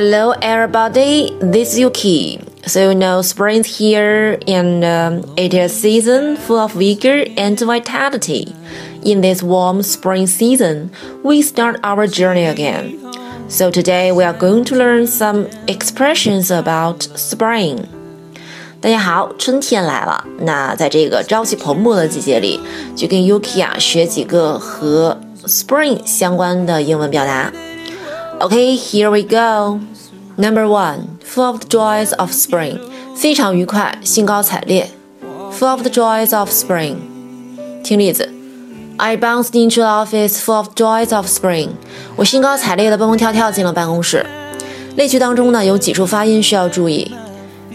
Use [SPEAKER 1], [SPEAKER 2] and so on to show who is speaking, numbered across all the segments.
[SPEAKER 1] Hello, everybody. This is Yuki. So you know spring's here, and um, it is a season full of vigor and vitality. In this warm spring season, we start our journey again. So today we are going to learn some expressions about spring. 大家好，春天来了。那在这个朝气蓬勃的季节里，就跟 Yuki 啊学几个和 spring 相关的英文表达。Okay, here we go. Number one, full of the joys of spring，非常愉快，兴高采烈。Full of the joys of spring。听例子：I bounced into the office full of joys of spring。我兴高采烈地蹦蹦跳跳进了办公室。例句当中呢，有几处发音需要注意。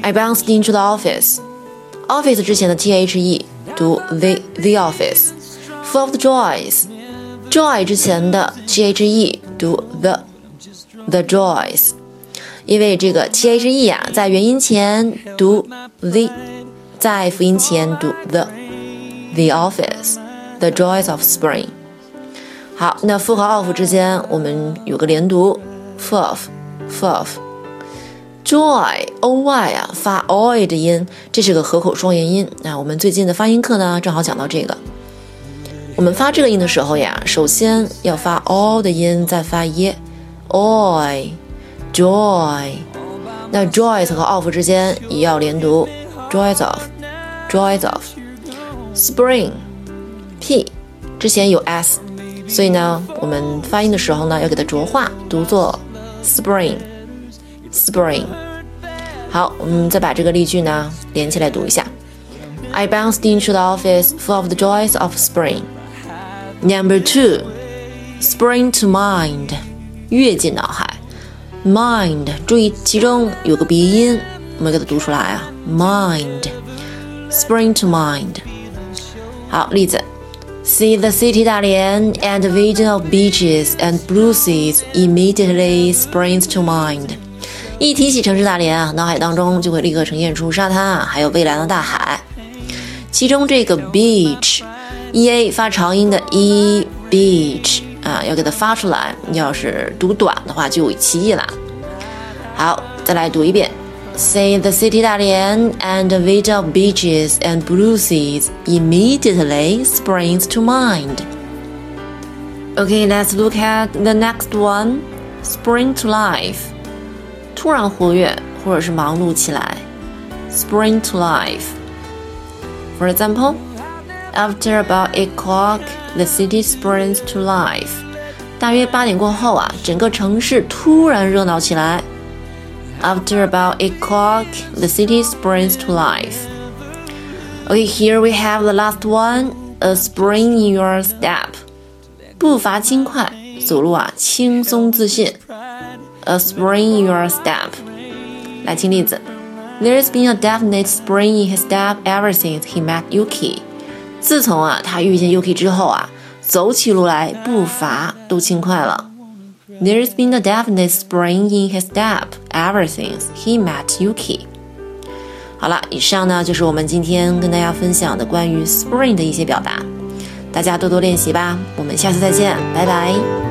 [SPEAKER 1] I bounced into the office。office 之前的 the 读 the the office。Full of the joys，joy 之前的 the 读 the the joys。 因为这个 t h e 啊，在元音前读 the，在辅音前读 the。The office，the joys of spring。好，那 f 和 of 之间我们有个连读 f o f f o f Joy, o y 啊，发 oy 的音，这是个合口双元音。那我们最近的发音课呢，正好讲到这个。我们发这个音的时候呀，首先要发 o 的音，再发 e，oy。joy，那 joys 和 of 之间也要连读，joys of，joys of。spring，p 之前有 s，所以呢，我们发音的时候呢，要给它浊化，读作 spring，spring。好，我们再把这个例句呢连起来读一下。I bounced into the office full of the joys of spring. Number two, spring to mind，跃进脑海。 Mind，注意其中有个鼻音，我们给它读出来啊。Mind，spring to mind。好，例子：See the city 大连 and the vision of beaches and blue seas immediately springs to mind。一提起城市大连啊，脑海当中就会立刻呈现出沙滩啊，还有蔚蓝的大海。其中这个 beach，e a 发长音的 e，beach。 啊，要给它发出来。你要是读短的话，就有歧义了。好，再来读一遍。See the city 大连 and the vista of beaches and blue seas immediately springs to mind. Okay, let's look at the next one. Spring to life. 突然活跃或者是忙碌起来。Spring to life. For example, after about eight o'clock the city springs to life。大约八点过后啊，整个城市突然热闹起来。After about eight o'clock, the city springs to life. Okay, here we have the last one. A spring in your step. 步伐轻快，走路啊轻松自信。A spring in your step. 来听例子。There's been a definite spring in his step ever since he met Yuki. 自从啊，他遇见 Yuki 之后啊，走起路来步伐都轻快了。There's been a definite spring in his step ever since he met Yuki。好了，以上呢就是我们今天跟大家分享的关于 spring 的一些表达，大家多多练习吧。我们下次再见，拜拜。